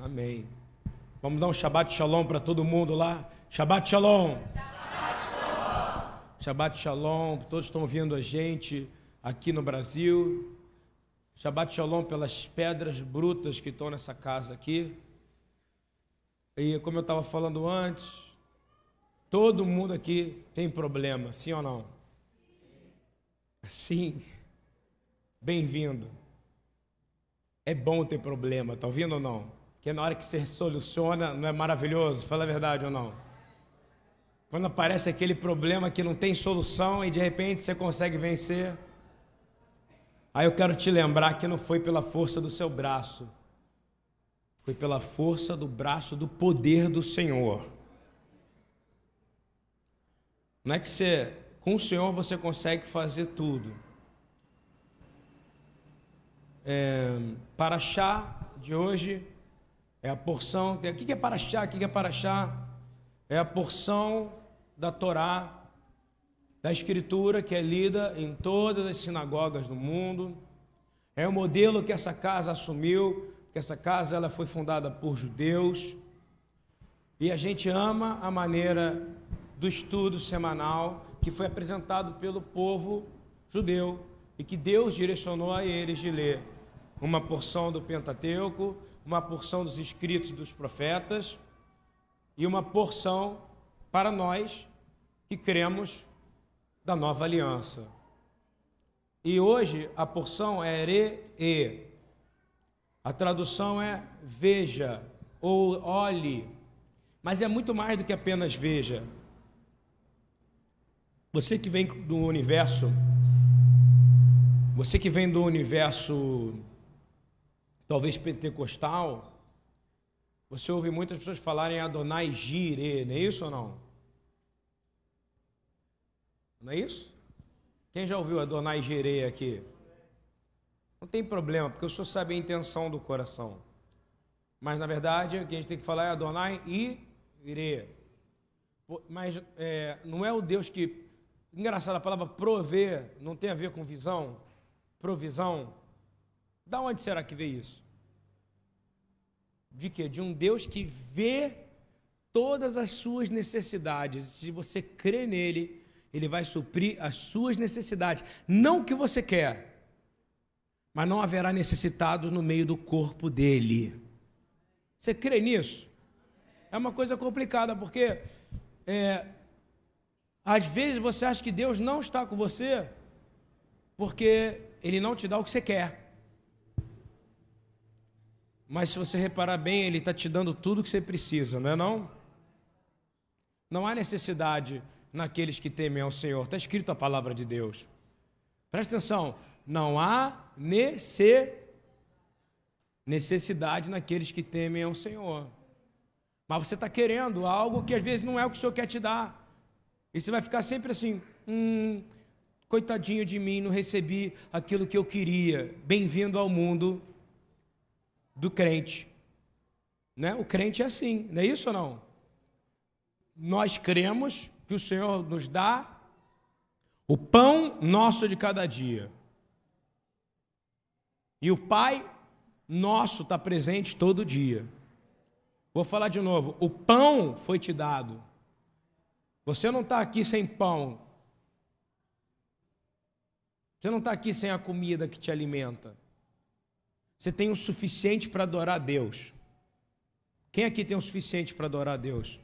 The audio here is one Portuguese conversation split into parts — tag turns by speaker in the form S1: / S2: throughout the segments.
S1: Amém. Vamos dar um Shabbat Shalom para todo mundo lá. Shabbat Shalom. Shabbat Shalom. Todos estão ouvindo a gente aqui no Brasil. Shabbat Shalom pelas pedras brutas que estão nessa casa aqui. E como eu estava falando antes, todo mundo aqui tem problema, sim ou não? Sim. Bem-vindo. É bom ter problema, tá ouvindo ou não? Que na hora que você soluciona, não é maravilhoso? Fala a verdade ou não? Quando aparece aquele problema que não tem solução e de repente você consegue vencer. Aí eu quero te lembrar que não foi pela força do seu braço, foi pela força do braço do poder do Senhor. Não é que você, com o Senhor você consegue fazer tudo. É, para chá de hoje é a porção. O que é para chá? O que é para chá? É a porção da Torá, da Escritura que é lida em todas as sinagogas do mundo. É o modelo que essa casa assumiu, que essa casa ela foi fundada por judeus. E a gente ama a maneira do estudo semanal que foi apresentado pelo povo judeu e que Deus direcionou a eles de ler uma porção do Pentateuco, uma porção dos escritos dos profetas e uma porção para nós que cremos da nova aliança. E hoje a porção é ere e. A tradução é veja ou olhe. Mas é muito mais do que apenas veja. Você que vem do universo, você que vem do universo talvez pentecostal, você ouve muitas pessoas falarem Adonai Gire, não é isso ou não? Não é isso? Quem já ouviu Adonai Gire aqui? Não tem problema, porque o senhor sabe a intenção do coração. Mas na verdade, o que a gente tem que falar é Adonai e Ire. Mas é, não é o Deus que. Engraçado, a palavra prover não tem a ver com visão, provisão. Da onde será que veio isso? De quê? De um Deus que vê todas as suas necessidades. Se você crê nele, ele vai suprir as suas necessidades. Não o que você quer, mas não haverá necessitados no meio do corpo dele. Você crê nisso? É uma coisa complicada, porque é, às vezes você acha que Deus não está com você, porque Ele não te dá o que você quer. Mas se você reparar bem, Ele está te dando tudo o que você precisa, não é não? Não há necessidade naqueles que temem ao Senhor. Está escrito a palavra de Deus. Presta atenção, não há necessidade naqueles que temem ao Senhor. Mas você está querendo algo que às vezes não é o que o Senhor quer te dar. E você vai ficar sempre assim, hum, coitadinho de mim, não recebi aquilo que eu queria. Bem-vindo ao mundo do crente. Né? O crente é assim, não é isso ou não? Nós cremos que o Senhor nos dá o pão nosso de cada dia. E o Pai nosso está presente todo dia. Vou falar de novo: o pão foi te dado. Você não está aqui sem pão. Você não está aqui sem a comida que te alimenta. Você tem o suficiente para adorar a Deus. Quem aqui tem o suficiente para adorar a Deus?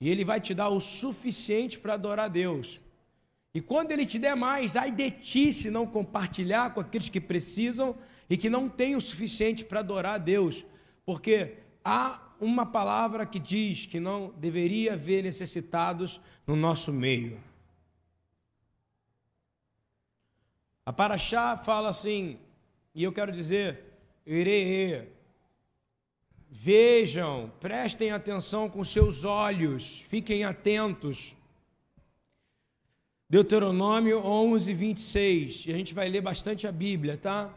S1: E Ele vai te dar o suficiente para adorar a Deus. E quando Ele te der mais, ai de ti se não compartilhar com aqueles que precisam e que não têm o suficiente para adorar a Deus. Porque há uma palavra que diz que não deveria haver necessitados no nosso meio. A Paraxá fala assim, e eu quero dizer, irei Vejam, prestem atenção com seus olhos, fiquem atentos. Deuteronômio 11, 26. E a gente vai ler bastante a Bíblia, tá?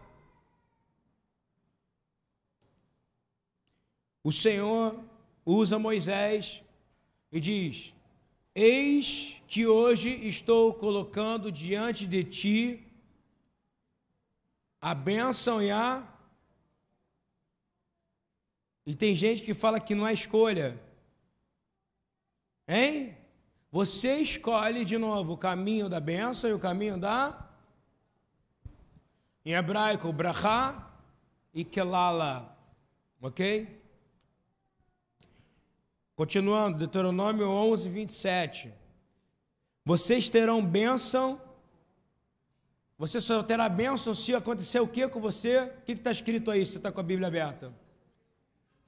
S1: O Senhor usa Moisés e diz: Eis que hoje estou colocando diante de ti a bênção e a E tem gente que fala que não é escolha. Hein? Você escolhe de novo o caminho da benção e o caminho da. Em hebraico, brachá e kelala. Ok? Continuando, Deuteronômio 11, 27. Vocês terão bênção. Você só terá bênção se acontecer o que com você? O que está escrito aí? Você está com a Bíblia aberta?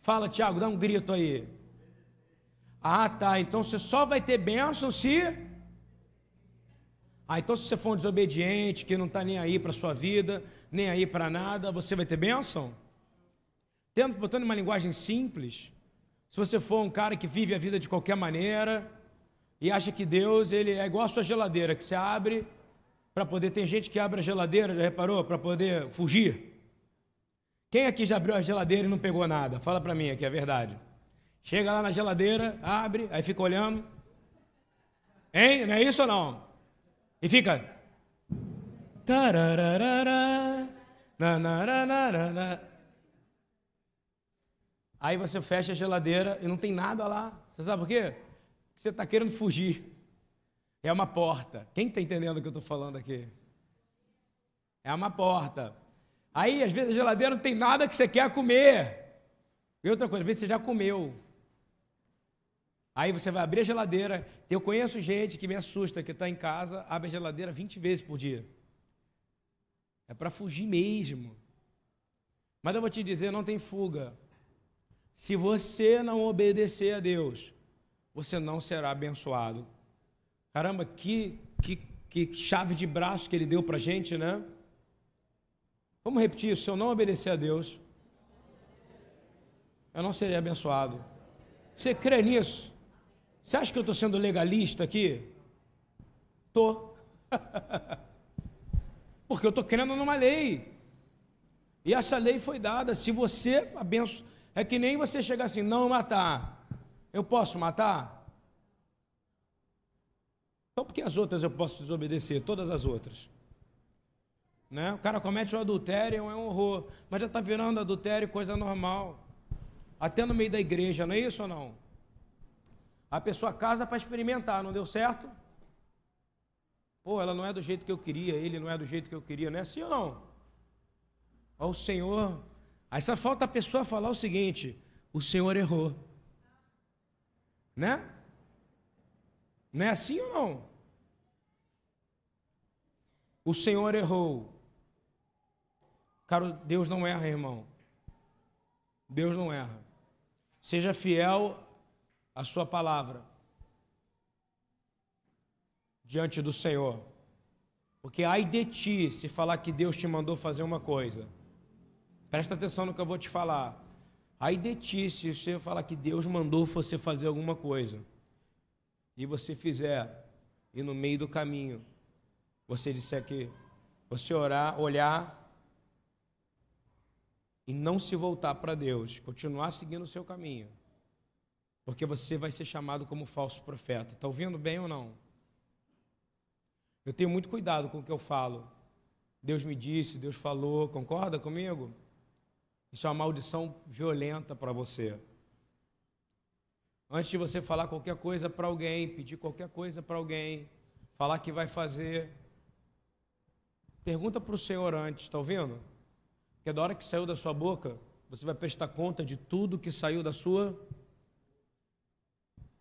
S1: Fala, Tiago, dá um grito aí. Ah, tá. Então você só vai ter bênção se. Ah, então se você for um desobediente, que não está nem aí para sua vida, nem aí para nada, você vai ter bênção? Tendo, botando uma linguagem simples, se você for um cara que vive a vida de qualquer maneira e acha que Deus ele é igual a sua geladeira, que você abre para poder. Tem gente que abre a geladeira, já reparou? Para poder fugir. Quem aqui já abriu a geladeira e não pegou nada? Fala para mim aqui, é verdade. Chega lá na geladeira, abre, aí fica olhando. Hein? Não é isso ou não? E fica. Aí você fecha a geladeira e não tem nada lá. Você sabe por quê? Porque você está querendo fugir. É uma porta. Quem está entendendo o que eu estou falando aqui? É uma porta. Aí, às vezes, a geladeira não tem nada que você quer comer. E outra coisa, às vezes você já comeu. Aí você vai abrir a geladeira. Eu conheço gente que me assusta, que está em casa, abre a geladeira 20 vezes por dia. É para fugir mesmo. Mas eu vou te dizer, não tem fuga. Se você não obedecer a Deus, você não será abençoado. Caramba, que, que, que chave de braço que ele deu para a gente, né? Vamos repetir: se eu não obedecer a Deus, eu não serei abençoado. Você crê nisso? Você acha que eu estou sendo legalista aqui? Estou. Porque eu estou crendo numa lei. E essa lei foi dada. Se você abençoa é que nem você chegar assim, não matar. Eu posso matar? Então por que as outras eu posso desobedecer? Todas as outras. Né? O cara comete o adultério, é um horror. Mas já está virando adultério coisa normal. Até no meio da igreja, não é isso ou não? A pessoa casa para experimentar, não deu certo? Pô, ela não é do jeito que eu queria, ele não é do jeito que eu queria, não é assim ou não? Ó, o Senhor Aí só falta a pessoa falar o seguinte: o Senhor errou. Né? Não é assim ou não? O Senhor errou. Cara, Deus não erra, irmão. Deus não erra. Seja fiel à sua palavra diante do Senhor. Porque ai de ti se falar que Deus te mandou fazer uma coisa Presta atenção no que eu vou te falar. Aí de ti, se você falar que Deus mandou você fazer alguma coisa, e você fizer, e no meio do caminho, você disser que você orar, olhar e não se voltar para Deus, continuar seguindo o seu caminho, porque você vai ser chamado como falso profeta. Está ouvindo bem ou não? Eu tenho muito cuidado com o que eu falo. Deus me disse, Deus falou, concorda comigo? Isso é uma maldição violenta para você. Antes de você falar qualquer coisa para alguém, pedir qualquer coisa para alguém, falar que vai fazer, pergunta para o Senhor antes, está ouvindo? Porque da hora que saiu da sua boca, você vai prestar conta de tudo que saiu da sua.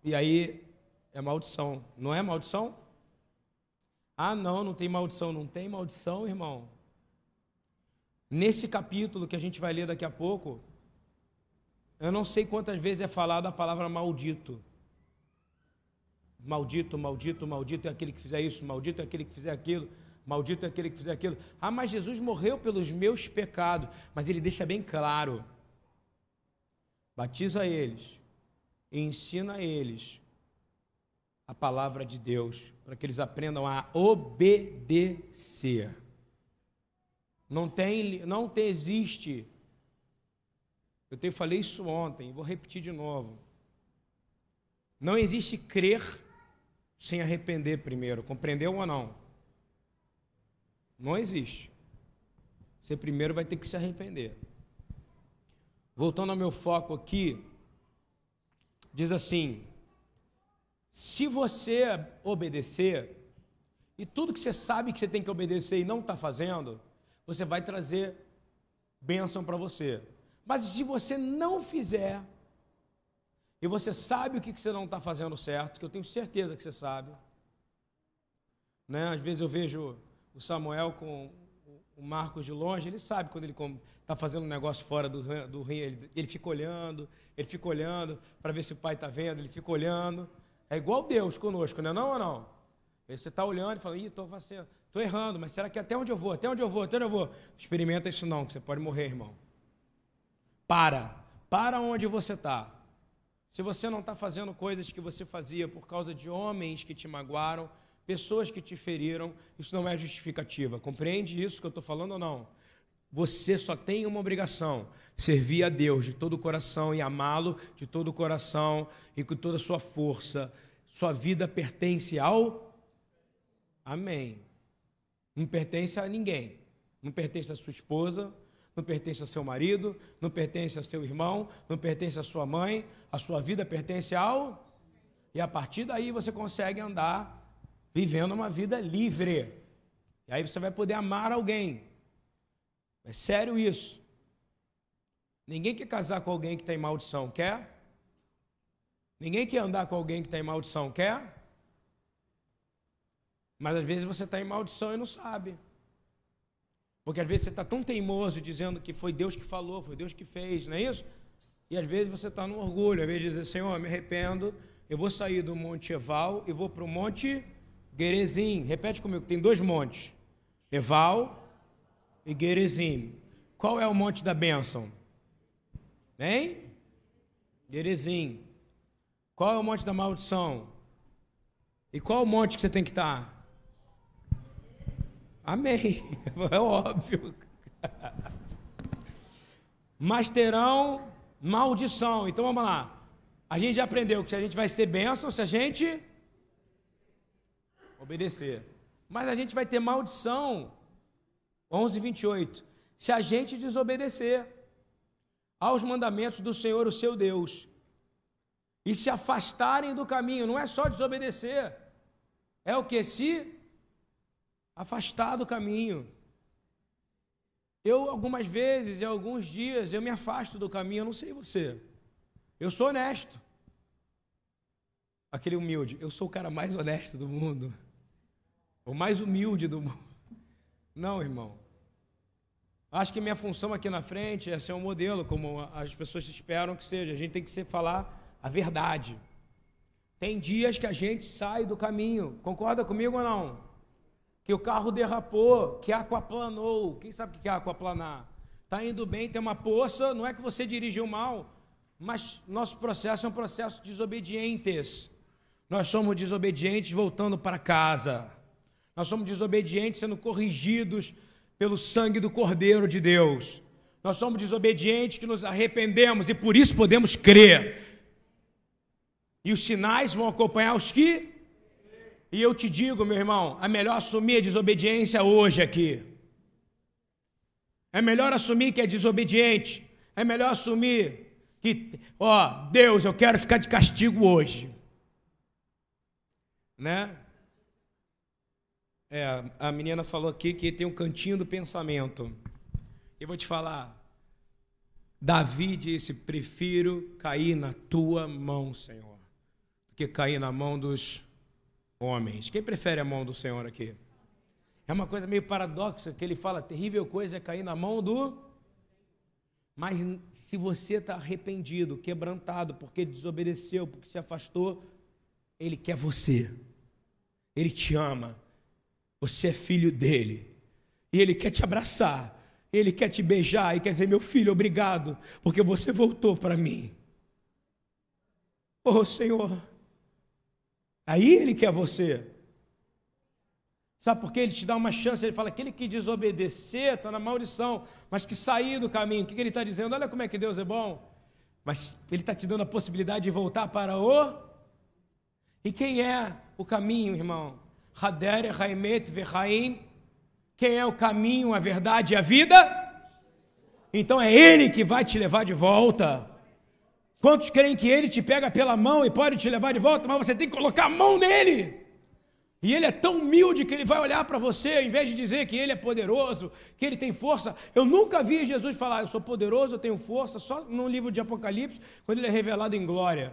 S1: E aí é maldição. Não é maldição? Ah, não, não tem maldição. Não tem maldição, irmão. Nesse capítulo que a gente vai ler daqui a pouco, eu não sei quantas vezes é falada a palavra maldito. Maldito, maldito, maldito é aquele que fizer isso, maldito é aquele que fizer aquilo, maldito é aquele que fizer aquilo. Ah, mas Jesus morreu pelos meus pecados, mas ele deixa bem claro: batiza eles e ensina eles a palavra de Deus, para que eles aprendam a obedecer. Não tem, não tem, existe. Eu te falei isso ontem, vou repetir de novo. Não existe crer sem arrepender primeiro. Compreendeu ou não? Não existe. Você primeiro vai ter que se arrepender. voltando ao meu foco aqui, diz assim: se você obedecer, e tudo que você sabe que você tem que obedecer e não está fazendo, você vai trazer bênção para você. Mas se você não fizer, e você sabe o que você não está fazendo certo, que eu tenho certeza que você sabe. Né? Às vezes eu vejo o Samuel com o Marcos de longe, ele sabe quando ele está fazendo um negócio fora do, do rim, ele, ele fica olhando, ele fica olhando para ver se o pai está vendo, ele fica olhando. É igual Deus conosco, não é não ou não? Você está olhando e fala, ih, estou errando, mas será que até onde eu vou? Até onde eu vou? Até onde eu vou? Experimenta isso não, que você pode morrer, irmão. Para. Para onde você está. Se você não está fazendo coisas que você fazia por causa de homens que te magoaram, pessoas que te feriram, isso não é justificativa. Compreende isso que eu estou falando ou não? Você só tem uma obrigação: servir a Deus de todo o coração e amá-lo de todo o coração e com toda a sua força. Sua vida pertence ao Amém. Não pertence a ninguém. Não pertence a sua esposa, não pertence a seu marido, não pertence a seu irmão, não pertence a sua mãe, a sua vida pertence ao. E a partir daí você consegue andar vivendo uma vida livre. E aí você vai poder amar alguém. É sério isso. Ninguém quer casar com alguém que tem maldição, quer? Ninguém quer andar com alguém que tem maldição, quer? Mas às vezes você está em maldição e não sabe. Porque às vezes você está tão teimoso dizendo que foi Deus que falou, foi Deus que fez, não é isso? E às vezes você está no orgulho, às vezes dizer, Senhor, me arrependo, eu vou sair do Monte Eval e vou para o Monte Gerezim. Repete comigo, tem dois montes: Eval e Gerezim. Qual é o monte da bênção? Hein? Gerezim. Qual é o monte da maldição? E qual é o monte que você tem que estar? Amém. É óbvio. Mas terão maldição. Então vamos lá. A gente já aprendeu que a gente vai ser bênção se a gente obedecer. Mas a gente vai ter maldição. 11, 28. Se a gente desobedecer aos mandamentos do Senhor, o seu Deus, e se afastarem do caminho, não é só desobedecer, é o que? Se afastar do caminho. Eu, algumas vezes, em alguns dias, eu me afasto do caminho, eu não sei você. Eu sou honesto. Aquele humilde. Eu sou o cara mais honesto do mundo. O mais humilde do mundo. Não, irmão. Acho que minha função aqui na frente é ser um modelo, como as pessoas esperam que seja. A gente tem que ser, falar a verdade. Tem dias que a gente sai do caminho. Concorda comigo ou não? que o carro derrapou, que aquaplanou. Quem sabe o que é aquaplanar? Está indo bem, tem uma poça, não é que você dirigiu mal, mas nosso processo é um processo de desobedientes. Nós somos desobedientes voltando para casa. Nós somos desobedientes sendo corrigidos pelo sangue do Cordeiro de Deus. Nós somos desobedientes que nos arrependemos e por isso podemos crer. E os sinais vão acompanhar os que e eu te digo, meu irmão, é melhor assumir a desobediência hoje aqui. É melhor assumir que é desobediente. É melhor assumir que, ó, Deus, eu quero ficar de castigo hoje. Né? É, a menina falou aqui que tem um cantinho do pensamento. Eu vou te falar. Davi disse: Prefiro cair na tua mão, Senhor, do que cair na mão dos homens. Quem prefere a mão do Senhor aqui? É uma coisa meio paradoxa que ele fala: terrível coisa é cair na mão do. Mas se você está arrependido, quebrantado, porque desobedeceu, porque se afastou, ele quer você. Ele te ama. Você é filho dele. E ele quer te abraçar. Ele quer te beijar e quer dizer: meu filho, obrigado, porque você voltou para mim. Oh, Senhor, Aí ele quer você. Sabe por quê? Ele te dá uma chance, ele fala: aquele que desobedecer está na maldição, mas que sair do caminho. O que, ele está dizendo? Olha como é que Deus é bom. Mas ele está te dando a possibilidade de voltar para o. E quem é o caminho, irmão? Hader, Haimet, Vehaim. Quem é o caminho, a verdade e a vida? então é Ele que vai te levar de volta. Quantos creem que Ele te pega pela mão e pode te levar de volta, mas você tem que colocar a mão nele? E ele é tão humilde que ele vai olhar para você, ao invés de dizer que ele é poderoso, que ele tem força. Eu nunca vi Jesus falar, eu sou poderoso, eu tenho força, só no livro de Apocalipse, quando ele é revelado em glória.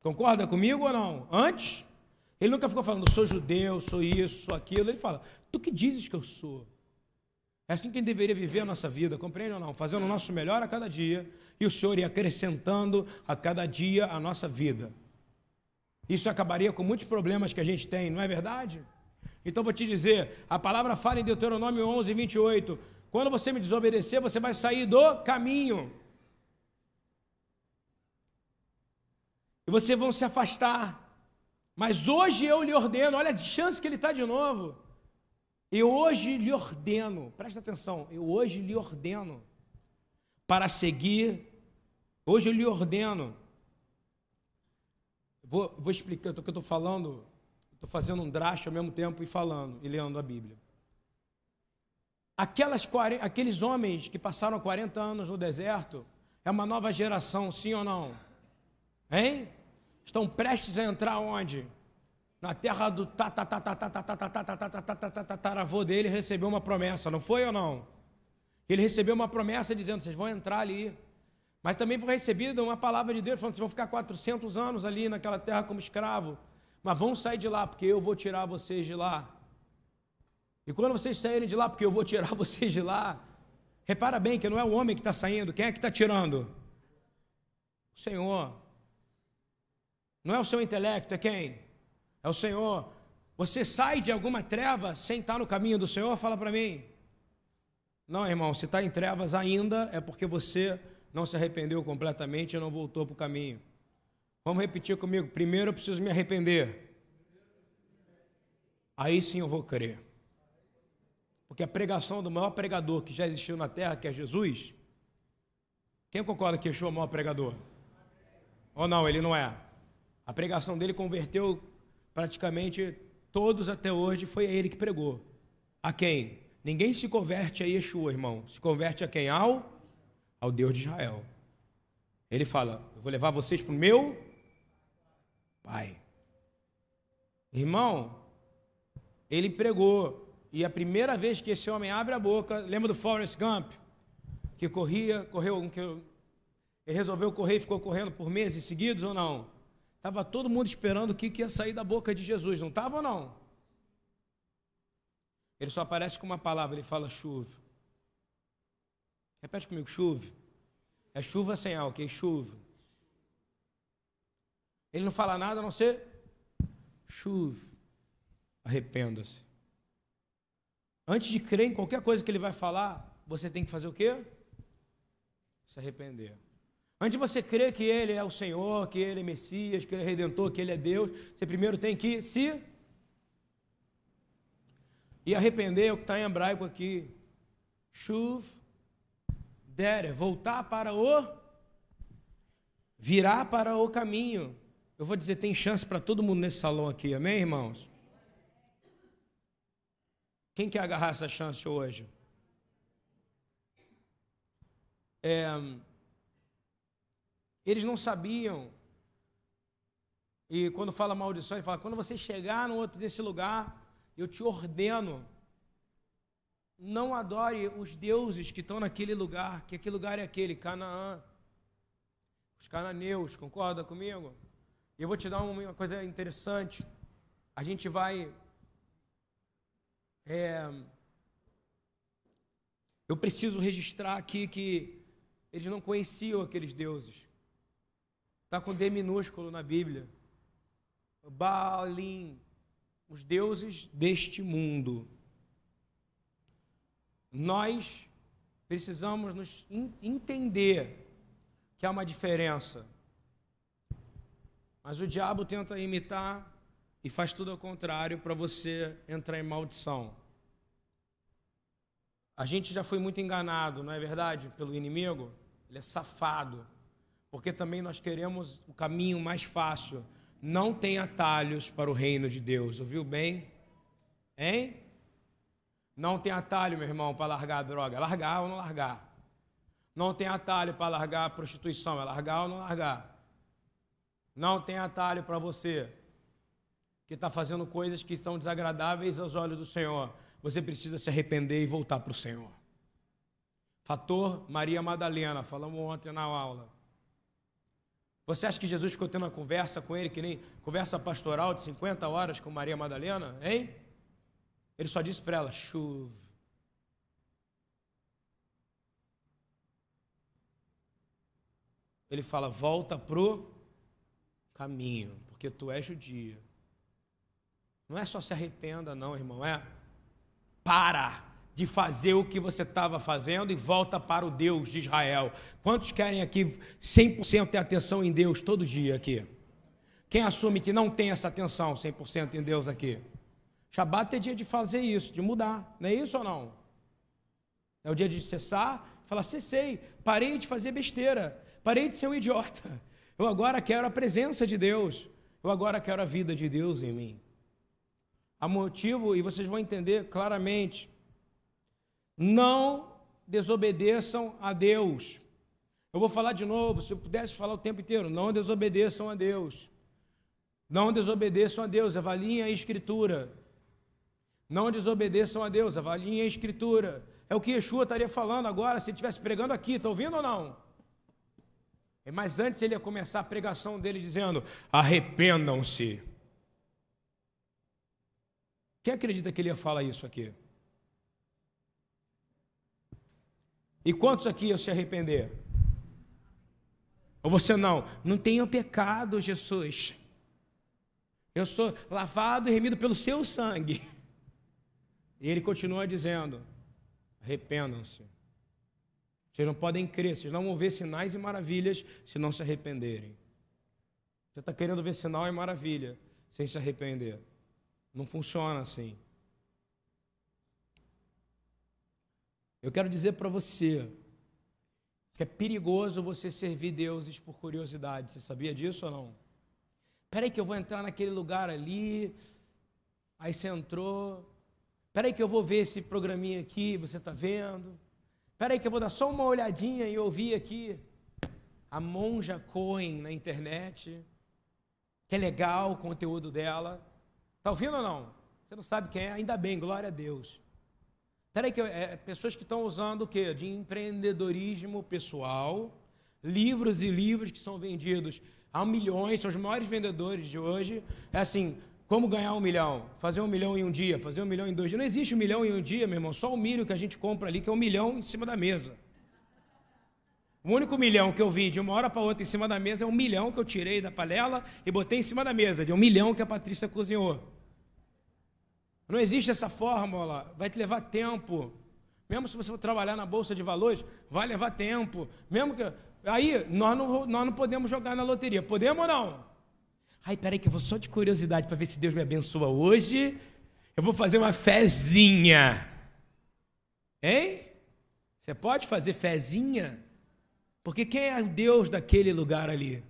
S1: Concorda comigo ou não? Antes, ele nunca ficou falando, sou judeu, sou isso, sou aquilo. Ele fala, tu que dizes que eu sou? É assim que a gente deveria viver a nossa vida, compreende ou não? Fazendo o nosso melhor a cada dia, e o Senhor ia acrescentando a cada dia a nossa vida. Isso acabaria com muitos problemas que a gente tem, não é verdade? Então vou te dizer, a palavra fala em Deuteronômio 11, 28, quando você me desobedecer, você vai sair do caminho. E vocês vão se afastar. Mas hoje eu lhe ordeno, olha a chance que ele está de novo. Eu hoje lhe ordeno, presta atenção, eu hoje lhe ordeno para seguir, hoje eu lhe ordeno Vou, vou explicar o que eu estou falando. Estou fazendo um draft ao mesmo tempo e falando e lendo a Bíblia. Aquelas, aqueles homens que passaram 40 anos no deserto é uma nova geração, sim ou não? Hein? Estão prestes a entrar onde? Na terra do tataravô dele recebeu uma promessa, não foi ou não? Ele recebeu uma promessa dizendo: vocês vão entrar ali. Mas também foi recebida uma palavra de Deus falando: vocês vão ficar 400 anos ali naquela terra como escravo, mas vão sair de lá, porque eu vou tirar vocês de lá. E quando vocês saírem de lá, porque eu vou tirar vocês de lá, repara bem que não é o homem que está saindo, quem é que está tirando? O Senhor. Não é o seu intelecto, é quem? É o Senhor. Você sai de alguma treva sem estar no caminho do Senhor? Fala para mim. Não, irmão, se está em trevas ainda, é porque você não se arrependeu completamente e não voltou para o caminho. Vamos repetir comigo. Primeiro eu preciso me arrepender. Aí sim eu vou crer. Porque a pregação do maior pregador que já existiu na terra, que é Jesus, quem concorda que Yeshua é o maior pregador? Ou não, ele não é? A pregação dele converteu praticamente todos até hoje, foi ele que pregou. A quem? Ninguém se converte a Yeshua, irmão. Se converte a quem? Ao ao Deus de Israel. Ele fala: Eu vou levar vocês para o meu Pai. Irmão, ele pregou. E a primeira vez que esse homem abre a boca, lembra do Forrest Gump? Que corria, correu, que ele resolveu correr e ficou correndo por meses seguidos ou não? Estava todo mundo esperando o que, que ia sair da boca de Jesus, não estava ou não? Ele só aparece com uma palavra, ele fala chuva. Repete comigo, chuva. É chuva sem álcool, é chuva. Ele não fala nada a não ser chuva. Arrependa-se. Antes de crer em qualquer coisa que ele vai falar, você tem que fazer o quê? Se arrepender. Antes de você crer que ele é o Senhor, que ele é Messias, que ele é Redentor, que ele é Deus, você primeiro tem que se. E arrepender é o que está em hebraico aqui. Chuv der, é voltar para o virar para o caminho. Eu vou dizer, tem chance para todo mundo nesse salão aqui, amém, irmãos? Quem quer agarrar essa chance hoje? É, eles não sabiam. E quando fala maldição, ele fala: quando você chegar no outro desse lugar, eu te ordeno não adore os deuses que estão naquele lugar, que aquele lugar é aquele, Canaã. Os cananeus, concorda comigo? Eu vou te dar uma coisa interessante. A gente vai. É, eu preciso registrar aqui que eles não conheciam aqueles deuses. Está com D minúsculo na Bíblia. Baalim, os deuses deste mundo nós precisamos nos entender que há uma diferença. Mas o diabo tenta imitar e faz tudo ao contrário para você entrar em maldição. A gente já foi muito enganado, não é verdade? Pelo inimigo. Ele é safado. Porque também nós queremos o caminho mais fácil. Não tem atalhos para o reino de Deus. Ouviu bem? Hein? Não tem atalho, meu irmão, para largar a droga. Largar ou não largar. Não tem atalho para largar a prostituição, é largar ou não largar. Não tem atalho para você que está fazendo coisas que estão desagradáveis aos olhos do Senhor. Você precisa se arrepender e voltar para o Senhor. Fator Maria Madalena, falamos ontem na aula. Você acha que Jesus ficou tendo uma conversa com ele, que nem conversa pastoral de 50 horas com Maria Madalena? Hein? Ele só disse para ela: chuva. Ele fala: volta pro caminho, porque tu és judia. Não é só se arrependa, não, irmão, é para de fazer o que você estava fazendo e volta para o Deus de Israel. Quantos querem aqui 100% ter atenção em Deus todo dia aqui? Quem assume que não tem essa atenção 100% em Deus aqui? Shabat é dia de fazer isso, de mudar, não é isso ou não? É o dia de cessar, falar, cessei, parei de fazer besteira, parei de ser um idiota. Eu agora quero a presença de Deus, eu agora quero a vida de Deus em mim. Há motivo, e vocês vão entender claramente, não desobedeçam a Deus. Eu vou falar de novo, se eu pudesse falar o tempo inteiro, não desobedeçam a Deus. Não desobedeçam a Deus, avaliem a Escritura. Não desobedeçam a Deus, avaliem a Escritura. É o que Yeshua estaria falando agora, se ele estivesse pregando aqui, está ouvindo ou não? Mas antes ele ia começar a pregação dele dizendo: arrependam-se. Quem acredita que ele ia falar isso aqui? E quantos aqui iam se arrepender? Ou você não? Não tenho pecado, Jesus. Eu sou lavado e remido pelo seu sangue. E ele continua dizendo: arrependam-se. Vocês não podem crer, vocês não vão ver sinais e maravilhas se não se arrependerem. Você está querendo ver sinal e maravilha sem se arrepender. Não funciona assim. Eu quero dizer para você que é perigoso você servir deuses por curiosidade. Você sabia disso ou não? Espera aí que eu vou entrar naquele lugar ali. Aí você entrou. Espera aí que eu vou ver esse programinha aqui, você está vendo. Espera aí que eu vou dar só uma olhadinha e ouvir aqui a Monja Cohen na internet, que é legal o conteúdo dela. Está ouvindo ou não? Você não sabe quem é? Ainda bem, glória a Deus. Espera aí que é, pessoas que estão usando o quê? De empreendedorismo pessoal, livros e livros que são vendidos a milhões, são os maiores vendedores de hoje. É assim, como ganhar um milhão? Fazer um milhão em um dia, fazer um milhão em dois dias. Não existe um milhão em um dia, meu irmão. Só o milho que a gente compra ali, que é um milhão em cima da mesa. O único milhão que eu vi de uma hora para outra em cima da mesa é um milhão que eu tirei da panela e botei em cima da mesa, de um milhão que a Patrícia cozinhou. Não existe essa fórmula, vai te levar tempo. Mesmo se você for trabalhar na bolsa de valores, vai levar tempo. Mesmo que aí nós não, nós não podemos jogar na loteria, podemos ou não? Ai, peraí que eu vou só de curiosidade para ver se Deus me abençoa hoje. Eu vou fazer uma fezinha. Hein? Você pode fazer fezinha? Porque quem é o Deus daquele lugar ali?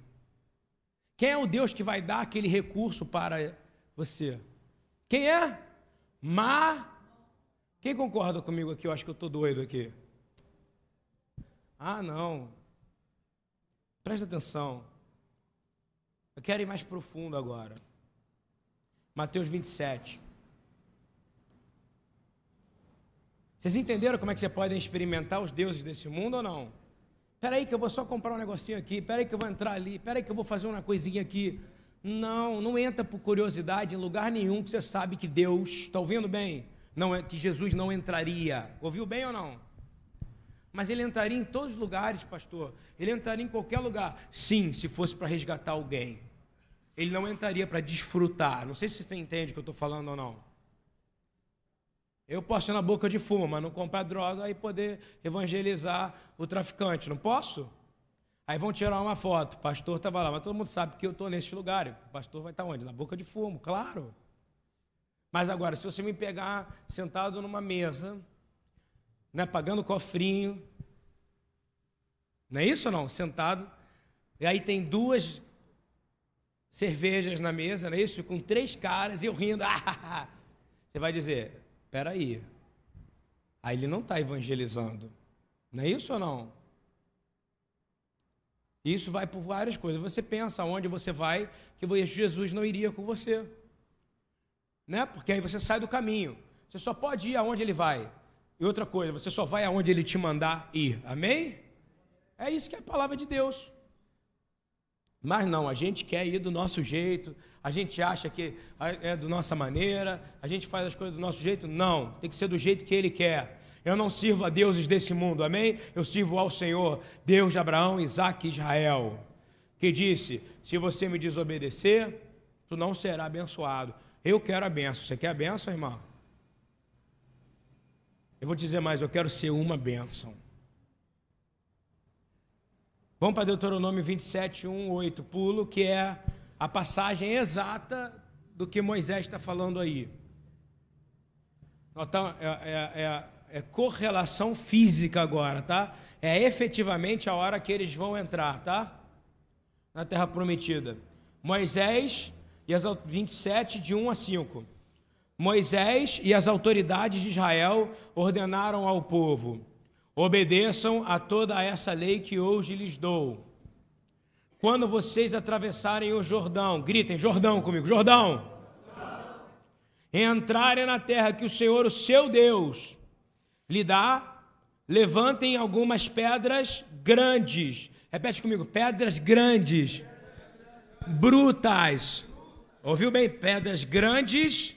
S1: Quem é o Deus que vai dar aquele recurso para você? Quem é? Ma. Quem concorda comigo aqui? Eu acho que eu estou doido aqui. Ah, não. Presta atenção. Eu quero ir mais profundo agora. Mateus 27. Vocês entenderam como é que você pode experimentar os deuses desse mundo ou não? Espera aí que eu vou só comprar um negocinho aqui, espera aí que eu vou entrar ali, espera aí que eu vou fazer uma coisinha aqui. Não, não entra por curiosidade em lugar nenhum que você sabe que Deus, está ouvindo bem? Não é que Jesus não entraria. Ouviu bem ou não? Mas ele entraria em todos os lugares, pastor. Ele entraria em qualquer lugar. Sim, se fosse para resgatar alguém ele não entraria para desfrutar. Não sei se você entende o que eu estou falando ou não. Eu posso ir na boca de fumo, mas não comprar droga e poder evangelizar o traficante. Não posso? Aí vão tirar uma foto. O pastor estava lá, mas todo mundo sabe que eu estou neste lugar. O pastor vai estar onde? Na boca de fumo, claro. Mas agora, se você me pegar sentado numa mesa, né, pagando cofrinho, não é isso ou não? Sentado, e aí tem duas cervejas na mesa, não é isso? Com três caras e eu rindo. Ah, você vai dizer, espera aí. Aí ele não está evangelizando. Não é isso ou não? Isso vai por várias coisas. Você pensa aonde você vai, que Jesus não iria com você. Né? Porque aí você sai do caminho. Você só pode ir aonde ele vai. E outra coisa, você só vai aonde ele te mandar ir. Amém? É isso que é a palavra de Deus. Mas não, a gente quer ir do nosso jeito, a gente acha que é da nossa maneira, a gente faz as coisas do nosso jeito. Não, tem que ser do jeito que ele quer. Eu não sirvo a deuses desse mundo, amém? Eu sirvo ao Senhor, Deus de Abraão, Isaac e Israel, que disse: Se você me desobedecer, tu não será abençoado. Eu quero a benção. Você quer a benção, irmão? Eu vou dizer mais: eu quero ser uma benção. Vamos para Deuteronômio 27, 1, 8, pulo, que é a passagem exata do que Moisés está falando aí. Então, é, é, é é correlação física agora, tá? É efetivamente a hora que eles vão entrar, tá? Na terra prometida. Moisés e as 27 de 1 a 5. Moisés e as autoridades de Israel ordenaram ao povo: obedeçam a toda essa lei que hoje lhes dou. Quando vocês atravessarem o Jordão, gritem: Jordão comigo, Jordão! Entrarem na terra que o Senhor, o seu Deus, lhe dá, levantem algumas pedras grandes. Repete comigo: pedras grandes, brutas. Ouviu bem? Pedras grandes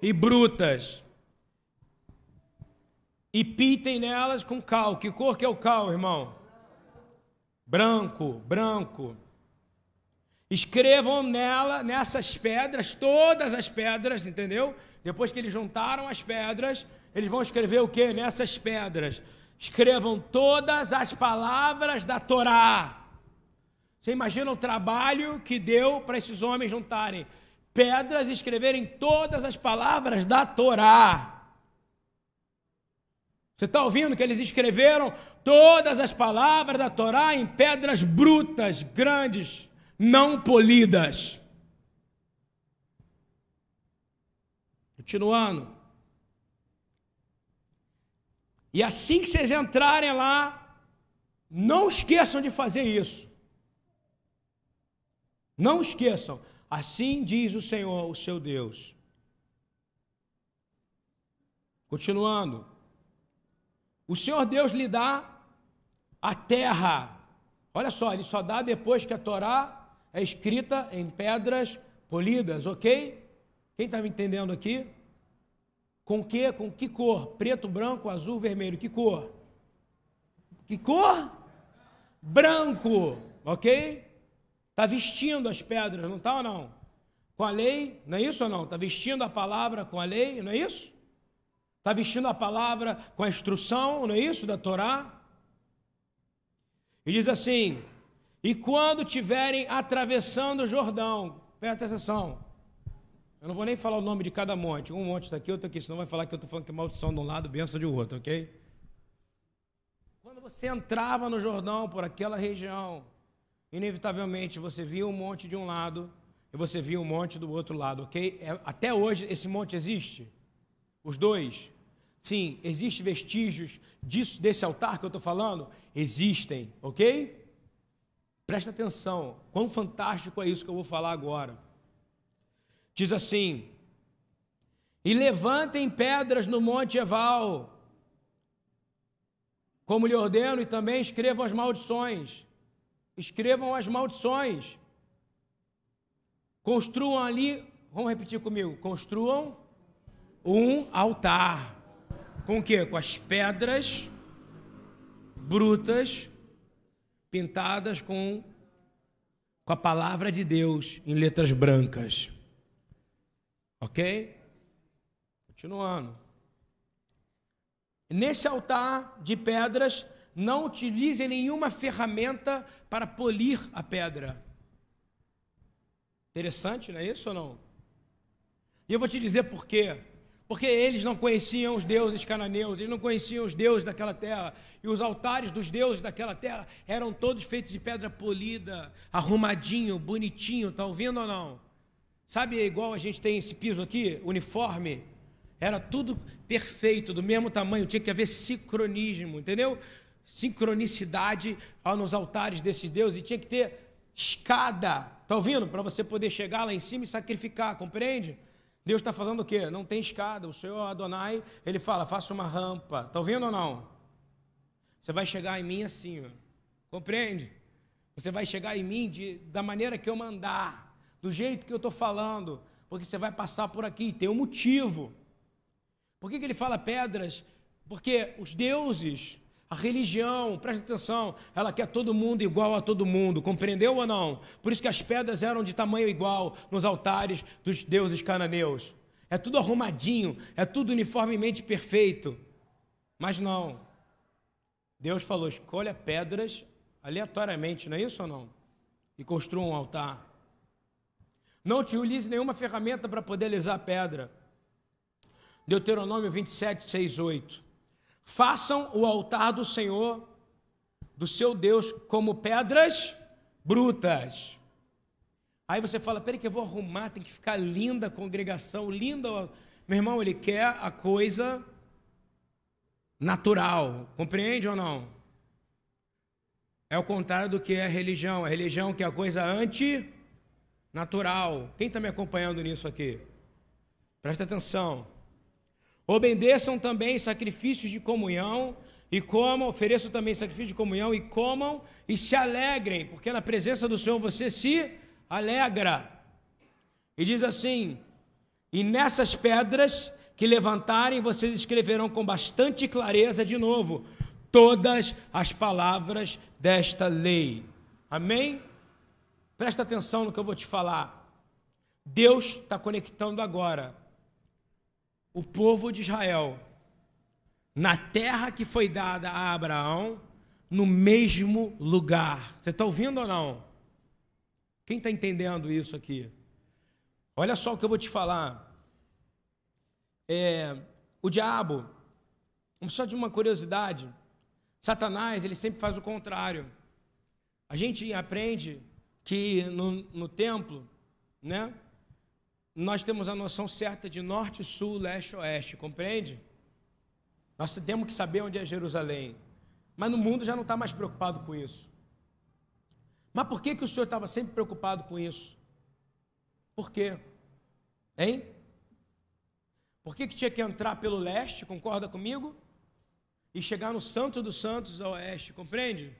S1: e brutas. E pitem nelas com cal. Que cor que é o cal, irmão? Branco, branco. Escrevam nela, nessas pedras, todas as pedras, entendeu? Depois que eles juntaram as pedras, eles vão escrever o que nessas pedras? Escrevam todas as palavras da Torá. Você imagina o trabalho que deu para esses homens juntarem pedras e escreverem todas as palavras da Torá. Você está ouvindo que eles escreveram todas as palavras da Torá em pedras brutas, grandes, não polidas. Continuando. E assim que vocês entrarem lá, não esqueçam de fazer isso. Não esqueçam. Assim diz o Senhor, o seu Deus. Continuando. O Senhor Deus lhe dá a terra. Olha só, ele só dá depois que a Torá é escrita em pedras polidas, ok? Quem está me entendendo aqui? Com que? Com que cor? Preto, branco, azul, vermelho. Que cor? Que cor? Branco, ok? Está vestindo as pedras, não está ou não? Com a lei, não é isso ou não? Está vestindo a palavra com a lei, não é isso? Está vestindo a palavra com a instrução, não é isso? Da Torá. E diz assim: E quando tiverem atravessando o Jordão, presta atenção, eu não vou nem falar o nome de cada monte. Um monte está aqui, outro aqui, senão vai falar que eu estou falando que é maldição de um lado, benção de outro, ok? Quando você entrava no Jordão por aquela região, inevitavelmente você via um monte de um lado e você via um monte do outro lado, ok? É, até hoje esse monte existe? Os dois? Sim, existem vestígios disso, desse altar que eu estou falando? Existem, ok? Presta atenção, quão fantástico é isso que eu vou falar agora. Diz assim: E levantem pedras no monte Eval, como lhe ordeno, e também escrevam as maldições. Escrevam as maldições. Construam ali, vamos repetir comigo: construam um altar. Com o quê? Com as pedras brutas pintadas com, com a palavra de Deus em letras brancas. Ok? Continuando. Nesse altar de pedras, não utilize nenhuma ferramenta para polir a pedra. Interessante, não é isso ou não? E eu vou te dizer por quê. Porque eles não conheciam os deuses cananeus, eles não conheciam os deuses daquela terra. E os altares dos deuses daquela terra eram todos feitos de pedra polida, arrumadinho, bonitinho, está ouvindo ou não? Sabe, igual a gente tem esse piso aqui, uniforme, era tudo perfeito, do mesmo tamanho, tinha que haver sincronismo, entendeu? sincronicidade nos altares desses deuses e tinha que ter escada, tá ouvindo? Para você poder chegar lá em cima e sacrificar, compreende? Deus está falando o quê? Não tem escada. O Senhor Adonai, ele fala, faça uma rampa. Tá ouvindo ou não? Você vai chegar em mim assim, ó. compreende? Você vai chegar em mim de, da maneira que eu mandar, do jeito que eu estou falando, porque você vai passar por aqui, tem um motivo. Por que, que ele fala pedras? Porque os deuses, a religião, presta atenção, ela quer todo mundo igual a todo mundo, compreendeu ou não? Por isso que as pedras eram de tamanho igual nos altares dos deuses cananeus. É tudo arrumadinho, é tudo uniformemente perfeito. Mas não. Deus falou: escolha pedras aleatoriamente, não é isso ou não? E construa um altar. Não utilize nenhuma ferramenta para poder alisar a pedra. Deuteronômio 27, 6, 8. Façam o altar do Senhor, do seu Deus, como pedras brutas. Aí você fala, peraí que eu vou arrumar, tem que ficar linda a congregação, linda. Meu irmão, ele quer a coisa natural, compreende ou não? É o contrário do que é a religião. A religião que é a coisa anti-natural. Quem está me acompanhando nisso aqui? Presta atenção. Obedeçam também sacrifícios de comunhão e comam, ofereçam também sacrifício de comunhão e comam e se alegrem, porque na presença do Senhor você se alegra. E diz assim: E nessas pedras que levantarem, vocês escreverão com bastante clareza de novo todas as palavras desta lei. Amém? Presta atenção no que eu vou te falar. Deus está conectando agora o povo de Israel na terra que foi dada a Abraão, no mesmo lugar. Você está ouvindo ou não? Quem está entendendo isso aqui? Olha só o que eu vou te falar. É, o diabo, só de uma curiosidade, Satanás, ele sempre faz o contrário. A gente aprende que no, no templo, né? nós temos a noção certa de norte, sul, leste, oeste, compreende? Nós temos que saber onde é Jerusalém. Mas no mundo já não está mais preocupado com isso. Mas por que, que o Senhor estava sempre preocupado com isso? Por quê? Hein? Por que, que tinha que entrar pelo leste, concorda comigo? E chegar no Santo dos Santos ao oeste, compreende?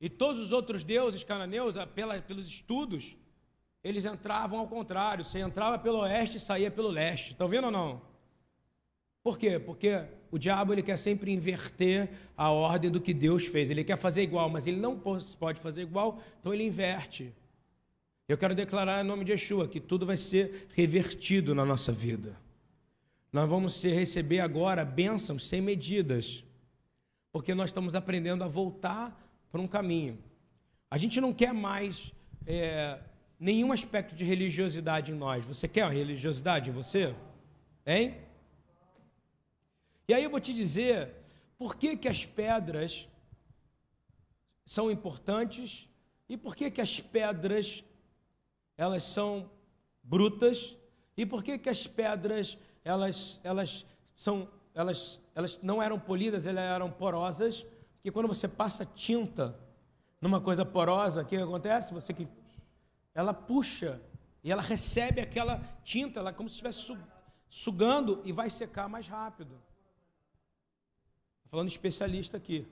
S1: E todos os outros deuses cananeus, pela, pelos estudos, eles entravam ao contrário. Você entrava pelo oeste e saía pelo leste. Estão vendo ou não? Por quê? Porque o diabo ele quer sempre inverter a ordem do que Deus fez. Ele quer fazer igual, mas ele não pode fazer igual, então ele inverte. Eu quero declarar em nome de Yeshua que tudo vai ser revertido na nossa vida. Nós vamos receber agora bênçãos sem medidas, porque nós estamos aprendendo a voltar para um caminho. A gente não quer mais é, nenhum aspecto de religiosidade em nós. Você quer uma religiosidade em você? Hein? E aí eu vou te dizer por que, que as pedras são importantes e por que, que as pedras elas são brutas e por que, que as pedras elas, elas são elas, elas não eram polidas, elas eram porosas, porque quando você passa tinta numa coisa porosa, o que acontece? Você que ela puxa e ela recebe aquela tinta, ela é como se estivesse sugando e vai secar mais rápido. Falando especialista aqui.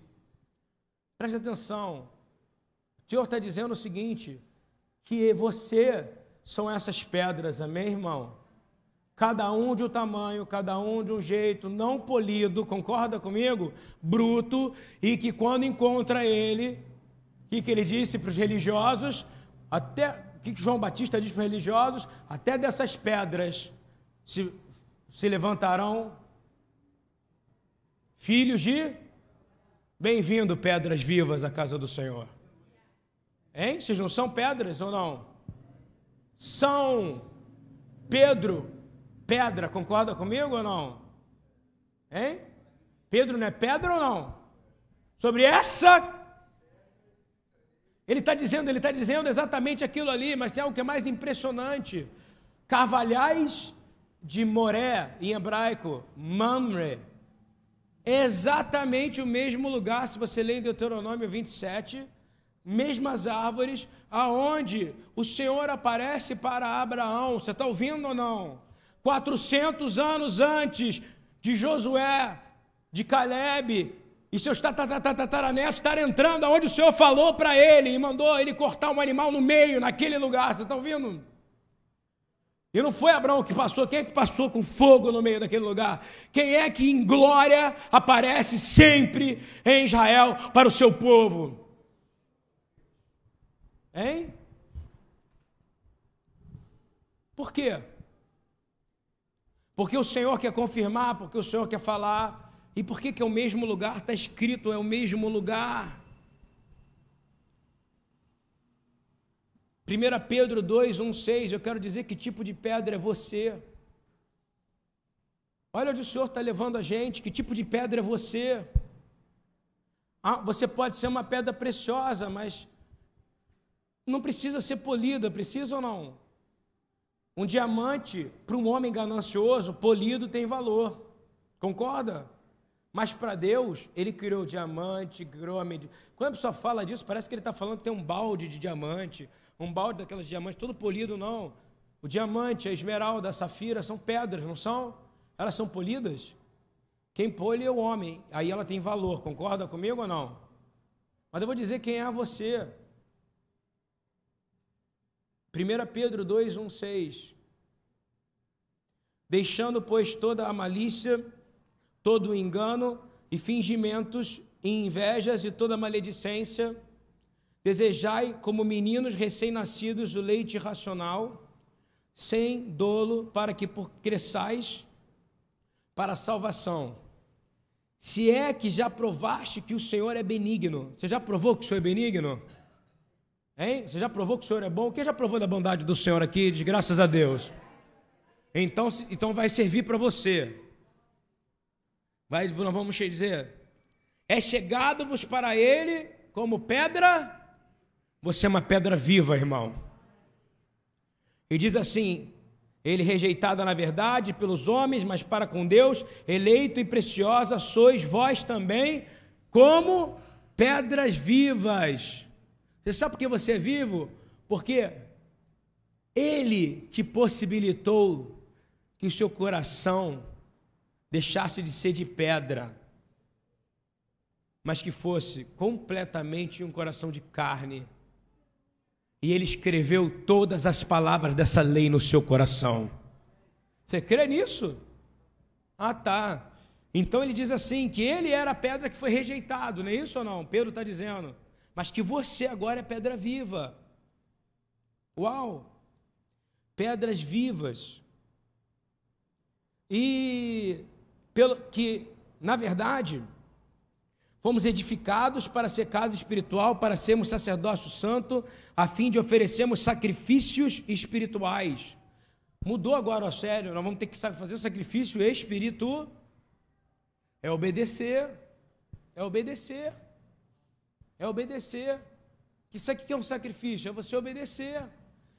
S1: Preste atenção. O Senhor está dizendo o seguinte: que você são essas pedras, amém, irmão? Cada um de um tamanho, cada um de um jeito, não polido, concorda comigo? Bruto, e que quando encontra ele, o que ele disse para os religiosos? Até que João Batista diz para os religiosos? Até dessas pedras se, se levantarão filhos de. Bem-vindo, pedras vivas à casa do Senhor. Hein? Vocês não são pedras ou não? São. Pedro, pedra, concorda comigo ou não? Hein? Pedro não é pedra ou não? Sobre essa ele está dizendo, ele está dizendo exatamente aquilo ali, mas tem algo que é mais impressionante. Carvalhais de Moré, em hebraico, Mamre. É exatamente o mesmo lugar, se você ler em Deuteronômio 27, mesmas árvores, aonde o Senhor aparece para Abraão. Você está ouvindo ou não? 400 anos antes de Josué, de Caleb e seus tataranetos estar entrando aonde o Senhor falou para ele e mandou ele cortar um animal no meio, naquele lugar. Vocês estão ouvindo? E não foi Abraão que passou, quem é que passou com fogo no meio daquele lugar? Quem é que em glória aparece sempre em Israel para o seu povo? Hein? Por quê? Porque o Senhor quer confirmar, porque o Senhor quer falar. E por que, que é o mesmo lugar? Está escrito, é o mesmo lugar. 1 Pedro 2, 1, 6, eu quero dizer que tipo de pedra é você. Olha onde o Senhor está levando a gente, que tipo de pedra é você. Ah, você pode ser uma pedra preciosa, mas não precisa ser polida, precisa ou não? Um diamante, para um homem ganancioso, polido tem valor. Concorda? Mas para Deus, Ele criou o diamante, criou a medida. Quando a pessoa fala disso, parece que ele está falando que tem um balde de diamante, um balde daquelas diamantes, todo polido, não. O diamante, a esmeralda, a safira são pedras, não são? Elas são polidas? Quem pole é o homem, aí ela tem valor, concorda comigo ou não? Mas eu vou dizer quem é você. 1 Pedro 2, 1, 6. Deixando, pois, toda a malícia, todo o engano e fingimentos e invejas e toda maledicência, desejai como meninos recém-nascidos o leite racional, sem dolo, para que por cresçais para a salvação. Se é que já provaste que o Senhor é benigno, você já provou que o Senhor é benigno? Hein? Você já provou que o Senhor é bom? Quem já provou da bondade do Senhor aqui? De graças a Deus. Então, então vai servir para você. Vai, nós vamos dizer: é chegado-vos para Ele como pedra. Você é uma pedra viva, irmão. E diz assim: Ele rejeitada na verdade pelos homens, mas para com Deus, eleito e preciosa sois vós também, como pedras vivas você sabe por que você é vivo? Porque Ele te possibilitou que o seu coração deixasse de ser de pedra, mas que fosse completamente um coração de carne. E Ele escreveu todas as palavras dessa lei no seu coração. Você crê nisso? Ah, tá. Então ele diz assim: que ele era a pedra que foi rejeitado, não é isso ou não? Pedro está dizendo mas que você agora é pedra viva. Uau! Pedras vivas. E pelo que, na verdade, fomos edificados para ser casa espiritual, para sermos sacerdócio santo, a fim de oferecermos sacrifícios espirituais. Mudou agora, ó, sério, nós vamos ter que fazer sacrifício espiritual. É obedecer. É obedecer é obedecer. Isso aqui é um sacrifício, é você obedecer.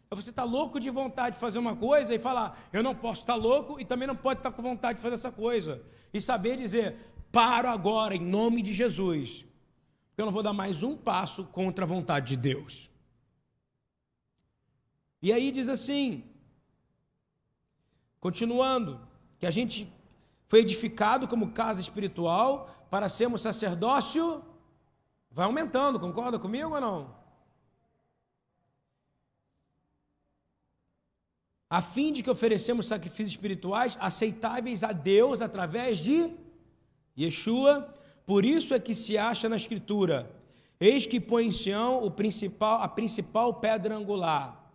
S1: É você estar tá louco de vontade de fazer uma coisa e falar, eu não posso estar tá louco e também não pode estar tá com vontade de fazer essa coisa. E saber dizer, paro agora em nome de Jesus. Porque eu não vou dar mais um passo contra a vontade de Deus. E aí diz assim, continuando, que a gente foi edificado como casa espiritual para sermos sacerdócio Vai aumentando, concorda comigo ou não? A fim de que oferecemos sacrifícios espirituais aceitáveis a Deus através de Yeshua, por isso é que se acha na Escritura: Eis que põe em Sião o principal, a principal pedra angular,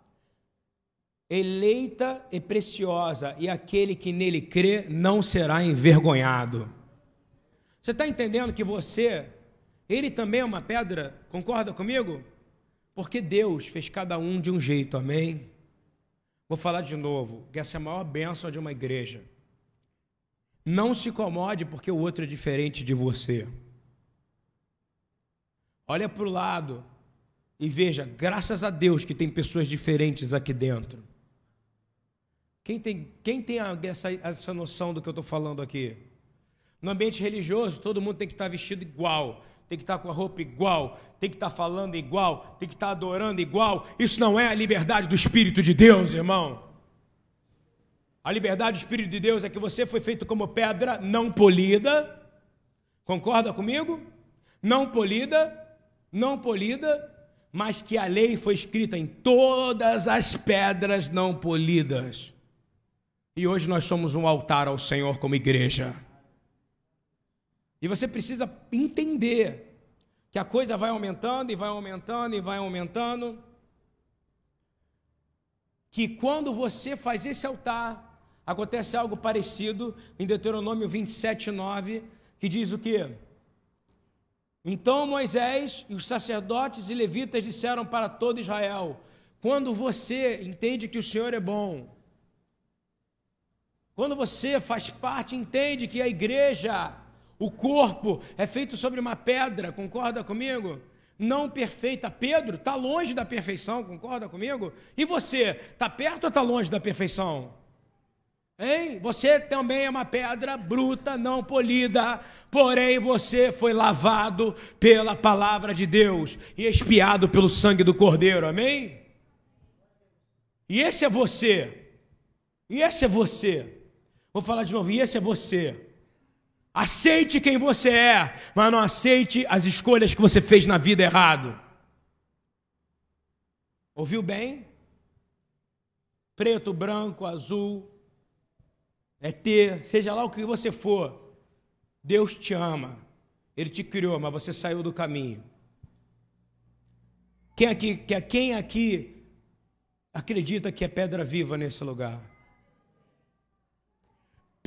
S1: eleita e preciosa, e aquele que nele crê não será envergonhado. Você está entendendo que você ele também é uma pedra, concorda comigo? Porque Deus fez cada um de um jeito, amém? Vou falar de novo, que essa é a maior bênção de uma igreja. Não se incomode porque o outro é diferente de você. Olha para o lado e veja, graças a Deus que tem pessoas diferentes aqui dentro. Quem tem, quem tem essa, essa noção do que eu estou falando aqui? No ambiente religioso, todo mundo tem que estar vestido igual, tem que estar com a roupa igual, tem que estar falando igual, tem que estar adorando igual. Isso não é a liberdade do Espírito de Deus, irmão. A liberdade do Espírito de Deus é que você foi feito como pedra não polida. Concorda comigo? Não polida, não polida, mas que a lei foi escrita em todas as pedras não polidas. E hoje nós somos um altar ao Senhor como igreja. E você precisa entender que a coisa vai aumentando e vai aumentando e vai aumentando. Que quando você faz esse altar, acontece algo parecido em Deuteronômio 27, 9, que diz o quê? Então Moisés e os sacerdotes e levitas disseram para todo Israel: quando você entende que o Senhor é bom, quando você faz parte, entende que a igreja o corpo é feito sobre uma pedra, concorda comigo? Não perfeita. Pedro está longe da perfeição, concorda comigo? E você, está perto ou está longe da perfeição? Hein? Você também é uma pedra bruta, não polida, porém você foi lavado pela palavra de Deus e expiado pelo sangue do Cordeiro, amém? E esse é você. E esse é você. Vou falar de novo, e esse é você. Aceite quem você é, mas não aceite as escolhas que você fez na vida errado. Ouviu bem? Preto, branco, azul, é ter, seja lá o que você for, Deus te ama. Ele te criou, mas você saiu do caminho. Quem aqui, quem aqui acredita que é pedra viva nesse lugar?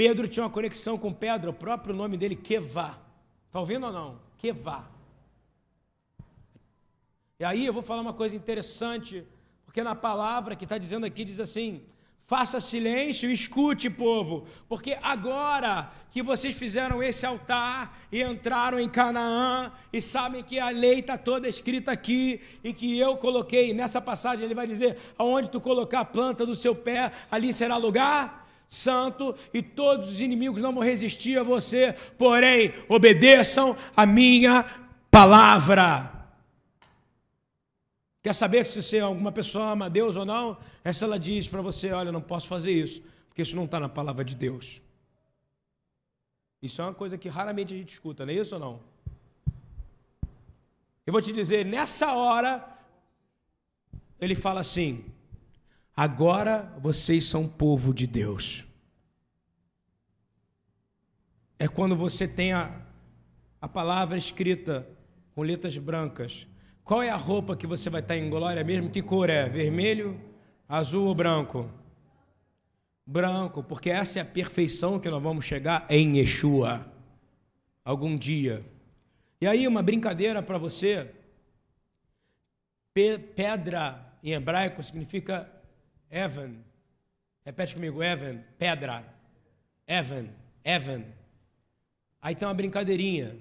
S1: Pedro tinha uma conexão com Pedro, o próprio nome dele, Kevá. Está ouvindo ou não? Kevá. E aí eu vou falar uma coisa interessante, porque na palavra que está dizendo aqui, diz assim: faça silêncio e escute, povo, porque agora que vocês fizeram esse altar e entraram em Canaã e sabem que a lei está toda escrita aqui e que eu coloquei nessa passagem, ele vai dizer: aonde tu colocar a planta do seu pé, ali será lugar santo e todos os inimigos não vão resistir a você, porém, obedeçam a minha palavra. Quer saber se você, alguma pessoa ama a Deus ou não? Essa ela diz para você: olha, não posso fazer isso, porque isso não está na palavra de Deus. Isso é uma coisa que raramente a gente escuta, não é isso ou não? Eu vou te dizer, nessa hora, ele fala assim: Agora vocês são povo de Deus. É quando você tem a, a palavra escrita com letras brancas. Qual é a roupa que você vai estar em glória mesmo? Que cor é? Vermelho, azul ou branco? Branco, porque essa é a perfeição que nós vamos chegar em Yeshua. Algum dia. E aí, uma brincadeira para você. Pedra em hebraico significa Evan. Repete comigo, Evan, pedra. Evan, Evan. Aí tem uma brincadeirinha,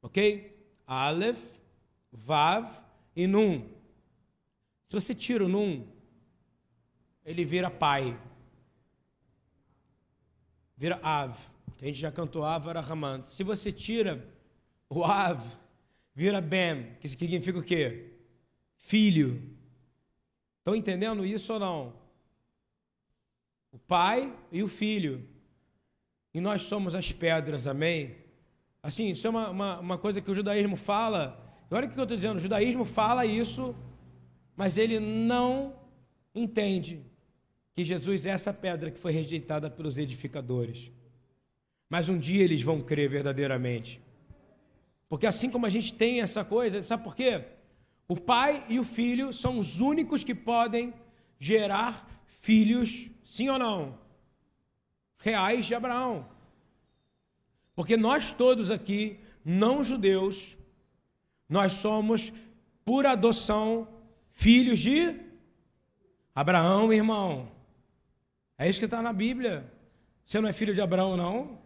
S1: ok? Aleph, Vav e Num. Se você tira o Num, ele vira pai. Vira Av. A gente já cantou Av Arahaman. Se você tira o Av, vira Bem, que significa o quê? Filho. Estão entendendo isso ou não? O pai e o filho. E nós somos as pedras, amém? Assim, isso é uma, uma, uma coisa que o judaísmo fala. E olha o que eu estou dizendo: o judaísmo fala isso, mas ele não entende que Jesus é essa pedra que foi rejeitada pelos edificadores. Mas um dia eles vão crer verdadeiramente. Porque assim como a gente tem essa coisa, sabe por quê? O pai e o filho são os únicos que podem gerar filhos, sim ou não? Reais de Abraão. Porque nós todos aqui, não judeus, nós somos, por adoção, filhos de Abraão, irmão. É isso que está na Bíblia. Você não é filho de Abraão, não?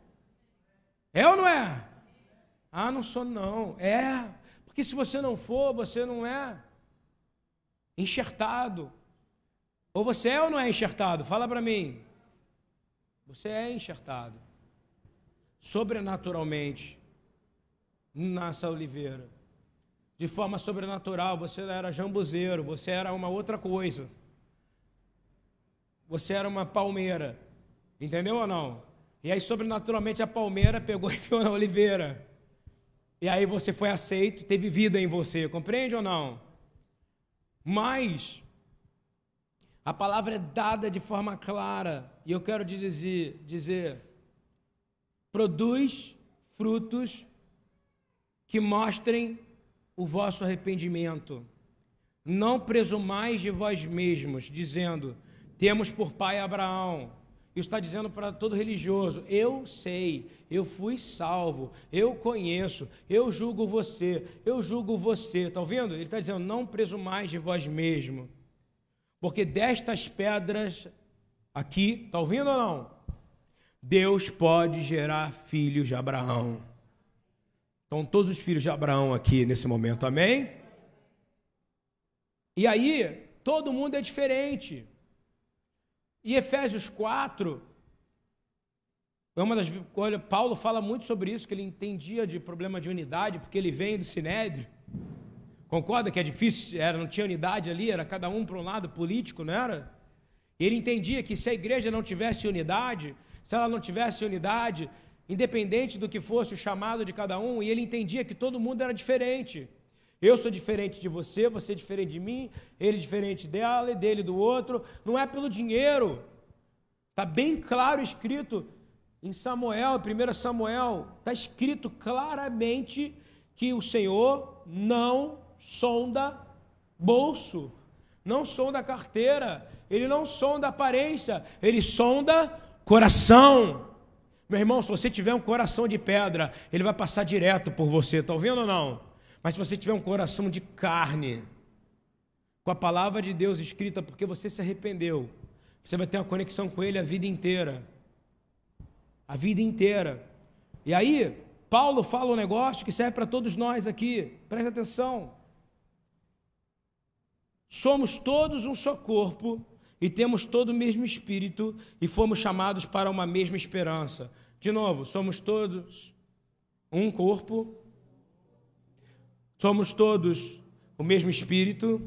S1: É ou não é? Ah, não sou, não. É. Porque se você não for, você não é enxertado. Ou você é ou não é enxertado? Fala para mim. Você é enxertado. sobrenaturalmente nessa oliveira. De forma sobrenatural, você era jambuzeiro, você era uma outra coisa. Você era uma palmeira. Entendeu ou não? E aí, sobrenaturalmente, a palmeira pegou e enfiou na oliveira. E aí você foi aceito, teve vida em você, compreende ou não? Mas a palavra é dada de forma clara, e eu quero dizer, dizer produz frutos que mostrem o vosso arrependimento. Não presumais de vós mesmos, dizendo: temos por pai Abraão. Isso está dizendo para todo religioso: eu sei, eu fui salvo, eu conheço, eu julgo você, eu julgo você. Está ouvindo? Ele está dizendo: não presumais de vós mesmo, porque destas pedras aqui, está ouvindo ou não? Deus pode gerar filhos de Abraão. Estão todos os filhos de Abraão aqui nesse momento, amém? E aí, todo mundo é diferente. E Efésios 4, é uma das, olha, Paulo fala muito sobre isso, que ele entendia de problema de unidade, porque ele vem do Sinédrio. Concorda que é difícil, era, não tinha unidade ali, era cada um para um lado político, não era? Ele entendia que se a igreja não tivesse unidade, se ela não tivesse unidade, independente do que fosse o chamado de cada um, e ele entendia que todo mundo era diferente. Eu sou diferente de você, você é diferente de mim, ele é diferente dela e dele do outro. Não é pelo dinheiro. Está bem claro escrito em Samuel, 1 Samuel, está escrito claramente que o Senhor não sonda bolso, não sonda carteira, ele não sonda aparência, ele sonda coração. Meu irmão, se você tiver um coração de pedra, ele vai passar direto por você, está ouvindo ou não? Mas se você tiver um coração de carne, com a palavra de Deus escrita, porque você se arrependeu, você vai ter uma conexão com Ele a vida inteira. A vida inteira. E aí, Paulo fala um negócio que serve para todos nós aqui, preste atenção. Somos todos um só corpo e temos todo o mesmo espírito e fomos chamados para uma mesma esperança. De novo, somos todos um corpo Somos todos o mesmo Espírito,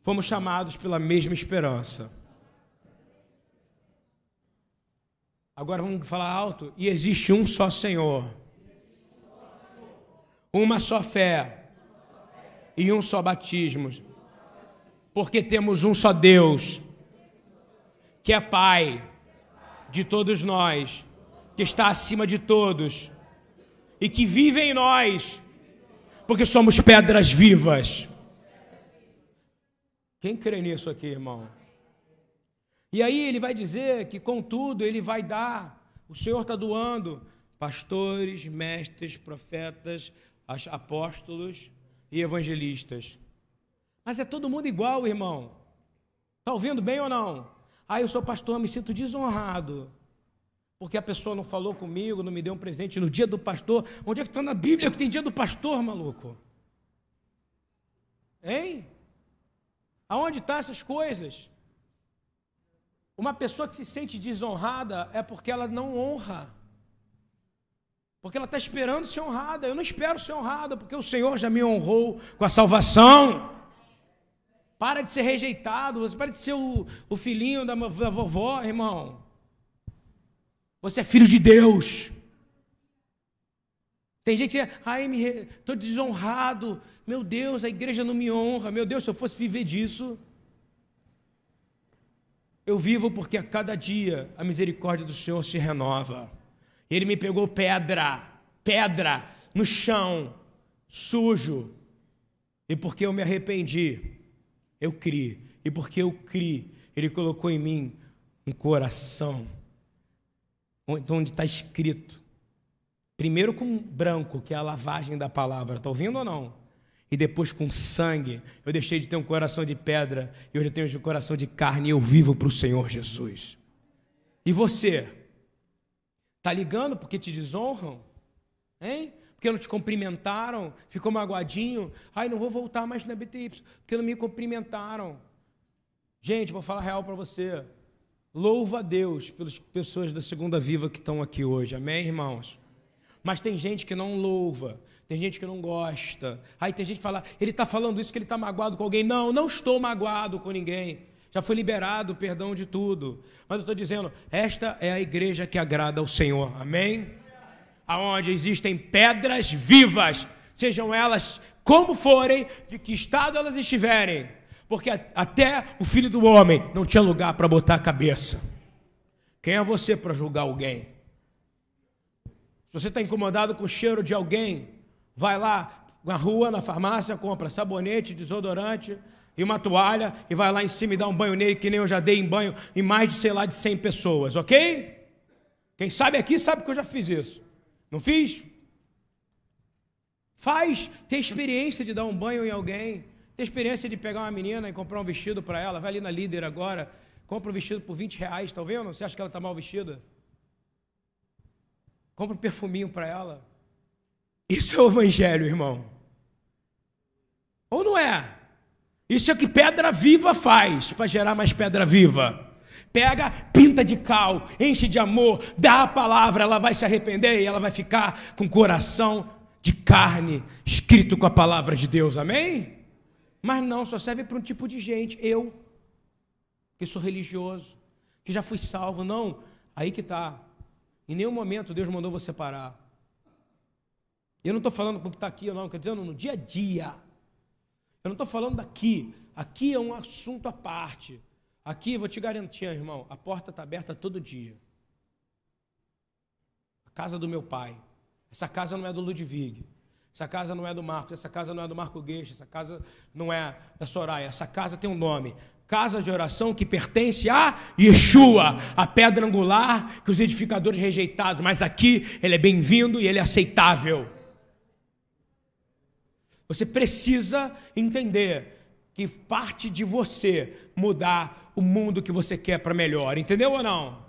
S1: fomos chamados pela mesma esperança. Agora vamos falar alto. E existe um só Senhor, uma só fé. E um só batismo, porque temos um só Deus, que é Pai de todos nós, que está acima de todos e que vive em nós porque somos pedras vivas. Quem crê nisso aqui, irmão? E aí ele vai dizer que, contudo, ele vai dar, o Senhor está doando pastores, mestres, profetas, apóstolos e evangelistas. Mas é todo mundo igual, irmão. Está ouvindo bem ou não? Ah, eu sou pastor, me sinto desonrado. Porque a pessoa não falou comigo, não me deu um presente no dia do pastor. Onde é que está na Bíblia que tem dia do pastor, maluco? Hein? Aonde estão tá essas coisas? Uma pessoa que se sente desonrada é porque ela não honra. Porque ela está esperando ser honrada. Eu não espero ser honrada, porque o Senhor já me honrou com a salvação. Para de ser rejeitado, você para de ser o, o filhinho da, da vovó, irmão. Você é filho de Deus. Tem gente que ai, estou desonrado. Meu Deus, a igreja não me honra. Meu Deus, se eu fosse viver disso. Eu vivo porque a cada dia a misericórdia do Senhor se renova. Ele me pegou pedra, pedra no chão, sujo. E porque eu me arrependi, eu criei. E porque eu criei, Ele colocou em mim um coração onde está escrito. Primeiro com branco, que é a lavagem da palavra, está ouvindo ou não? E depois com sangue. Eu deixei de ter um coração de pedra e hoje eu tenho um coração de carne e eu vivo para o Senhor Jesus. E você? Está ligando porque te desonram? Hein? Porque não te cumprimentaram? Ficou magoadinho? Ai, não vou voltar mais na BTY porque não me cumprimentaram. Gente, vou falar real para você. Louvo a Deus pelas pessoas da Segunda Viva que estão aqui hoje. Amém, irmãos? Mas tem gente que não louva, tem gente que não gosta. Aí tem gente que fala, ele está falando isso que ele está magoado com alguém. Não, não estou magoado com ninguém. Já foi liberado o perdão de tudo. Mas eu estou dizendo, esta é a igreja que agrada ao Senhor. Amém? Aonde existem pedras vivas, sejam elas como forem, de que estado elas estiverem. Porque até o filho do homem não tinha lugar para botar a cabeça. Quem é você para julgar alguém? Se você está incomodado com o cheiro de alguém, vai lá na rua, na farmácia, compra sabonete, desodorante e uma toalha e vai lá em cima e dá um banho nele, que nem eu já dei em banho em mais de, sei lá, de 100 pessoas, ok? Quem sabe aqui sabe que eu já fiz isso. Não fiz? Faz, tem experiência de dar um banho em alguém, tem experiência de pegar uma menina e comprar um vestido para ela, vai ali na líder agora, compra um vestido por 20 reais, tá vendo? Você acha que ela está mal vestida? Compra um perfuminho para ela. Isso é o evangelho, irmão. Ou não é? Isso é o que pedra viva faz para gerar mais pedra viva. Pega, pinta de cal, enche de amor, dá a palavra, ela vai se arrepender e ela vai ficar com o coração de carne, escrito com a palavra de Deus, amém? Mas não, só serve para um tipo de gente, eu, que sou religioso, que já fui salvo, não, aí que está. Em nenhum momento Deus mandou você parar. Eu não estou falando com o que está aqui, não, quer dizer, no dia a dia. Eu não estou falando daqui. Aqui é um assunto à parte. Aqui, vou te garantir, irmão, a porta está aberta todo dia. A casa do meu pai. Essa casa não é do Ludwig. Essa casa não é do Marcos. Essa casa não é do Marco Gueixa. Essa casa não é da Soraya. Essa casa tem um nome casa de oração que pertence a Yeshua, a pedra angular que os edificadores rejeitados, mas aqui ele é bem-vindo e ele é aceitável. Você precisa entender que parte de você mudar o mundo que você quer para melhor, entendeu ou não?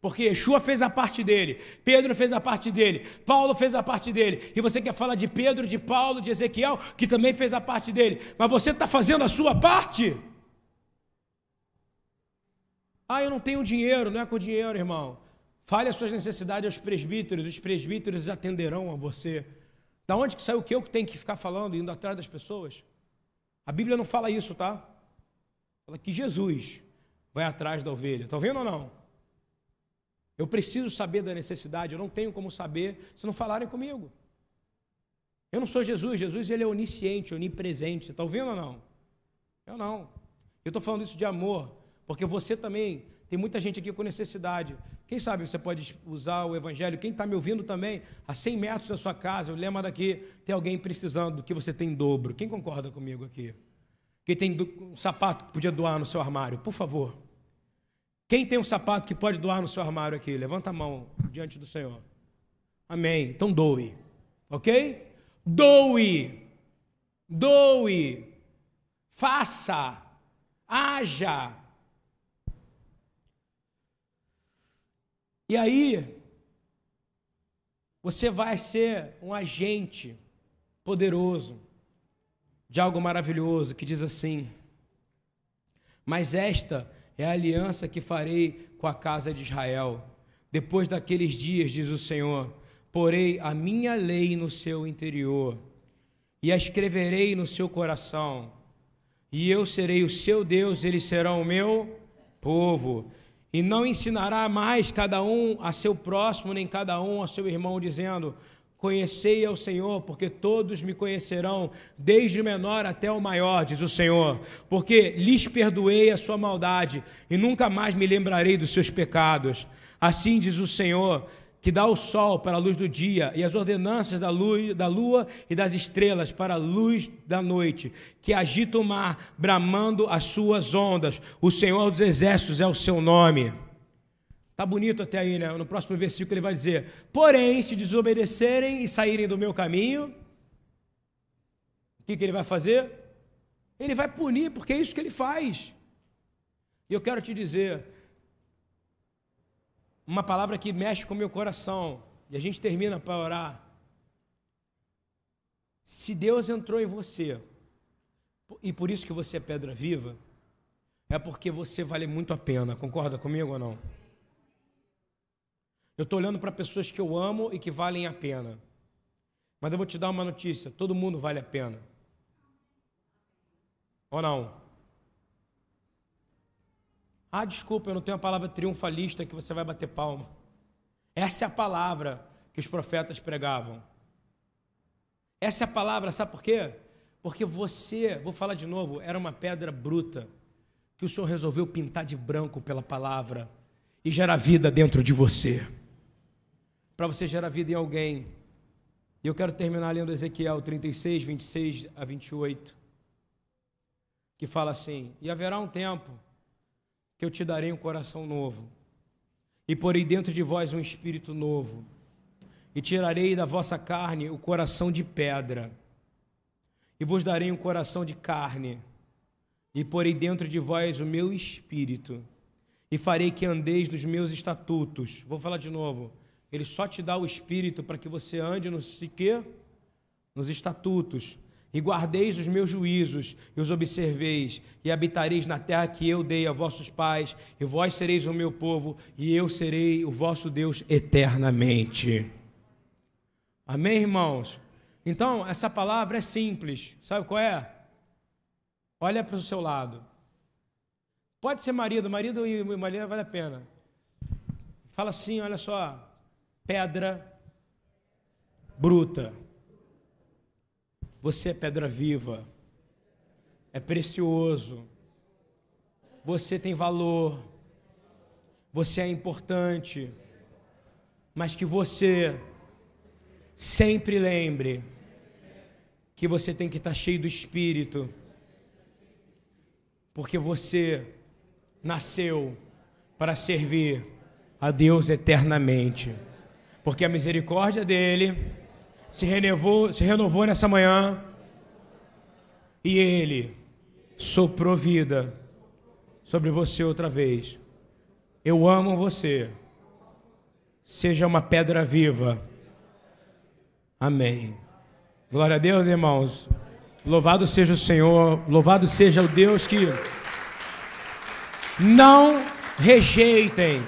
S1: Porque Yeshua fez a parte dele, Pedro fez a parte dele, Paulo fez a parte dele, e você quer falar de Pedro, de Paulo, de Ezequiel, que também fez a parte dele, mas você está fazendo a sua parte? Ah, eu não tenho dinheiro, não é com dinheiro, irmão. Fale as suas necessidades aos presbíteros, os presbíteros atenderão a você. Da onde que saiu que eu que tenho que ficar falando, indo atrás das pessoas? A Bíblia não fala isso, tá? Fala que Jesus vai atrás da ovelha. Tá vendo ou não? Eu preciso saber da necessidade, eu não tenho como saber se não falarem comigo. Eu não sou Jesus, Jesus ele é onisciente, onipresente. Está ouvindo ou não? Eu não. Eu estou falando isso de amor. Porque você também, tem muita gente aqui com necessidade. Quem sabe você pode usar o Evangelho. Quem está me ouvindo também, a 100 metros da sua casa, o lema daqui, tem alguém precisando do que você tem em dobro. Quem concorda comigo aqui? Quem tem um sapato que podia doar no seu armário? Por favor. Quem tem um sapato que pode doar no seu armário aqui? Levanta a mão diante do Senhor. Amém. Então doe. Ok? Doe. Doe. Faça. Haja. E aí, você vai ser um agente poderoso de algo maravilhoso que diz assim: Mas esta é a aliança que farei com a casa de Israel. Depois daqueles dias, diz o Senhor, porei a minha lei no seu interior e a escreverei no seu coração. E eu serei o seu Deus, eles serão o meu povo. E não ensinará mais cada um a seu próximo, nem cada um a seu irmão, dizendo: Conhecei ao Senhor, porque todos me conhecerão, desde o menor até o maior, diz o Senhor, porque lhes perdoei a sua maldade e nunca mais me lembrarei dos seus pecados. Assim diz o Senhor, que dá o sol para a luz do dia e as ordenanças da, luz, da lua e das estrelas para a luz da noite, que agita o mar, bramando as suas ondas. O Senhor dos exércitos é o seu nome. Tá bonito até aí, né? No próximo versículo ele vai dizer: Porém, se desobedecerem e saírem do meu caminho, o que, que ele vai fazer? Ele vai punir, porque é isso que ele faz. E eu quero te dizer, uma palavra que mexe com o meu coração, e a gente termina para orar. Se Deus entrou em você, e por isso que você é pedra viva, é porque você vale muito a pena. Concorda comigo ou não? Eu estou olhando para pessoas que eu amo e que valem a pena. Mas eu vou te dar uma notícia: todo mundo vale a pena. Ou não? Ah, desculpa, eu não tenho a palavra triunfalista que você vai bater palma. Essa é a palavra que os profetas pregavam. Essa é a palavra, sabe por quê? Porque você, vou falar de novo, era uma pedra bruta que o Senhor resolveu pintar de branco pela palavra e gerar vida dentro de você. Para você gerar vida em alguém. E eu quero terminar lendo Ezequiel 36, 26 a 28, que fala assim: E haverá um tempo que eu te darei um coração novo, e porei dentro de vós um espírito novo, e tirarei da vossa carne o coração de pedra, e vos darei um coração de carne, e porei dentro de vós o meu espírito, e farei que andeis nos meus estatutos. Vou falar de novo. Ele só te dá o espírito para que você ande nos, nos estatutos e guardeis os meus juízos e os observeis, e habitareis na terra que eu dei a vossos pais, e vós sereis o meu povo, e eu serei o vosso Deus eternamente. Amém, irmãos? Então, essa palavra é simples, sabe qual é? Olha para o seu lado. Pode ser marido, marido e mulher vale a pena. Fala assim: olha só, pedra bruta. Você é pedra viva, é precioso, você tem valor, você é importante, mas que você sempre lembre que você tem que estar cheio do Espírito, porque você nasceu para servir a Deus eternamente, porque a misericórdia dele se renovou, se renovou nessa manhã e ele soprou vida sobre você outra vez. Eu amo você. Seja uma pedra viva. Amém. Glória a Deus, irmãos. Louvado seja o Senhor, louvado seja o Deus que não rejeitem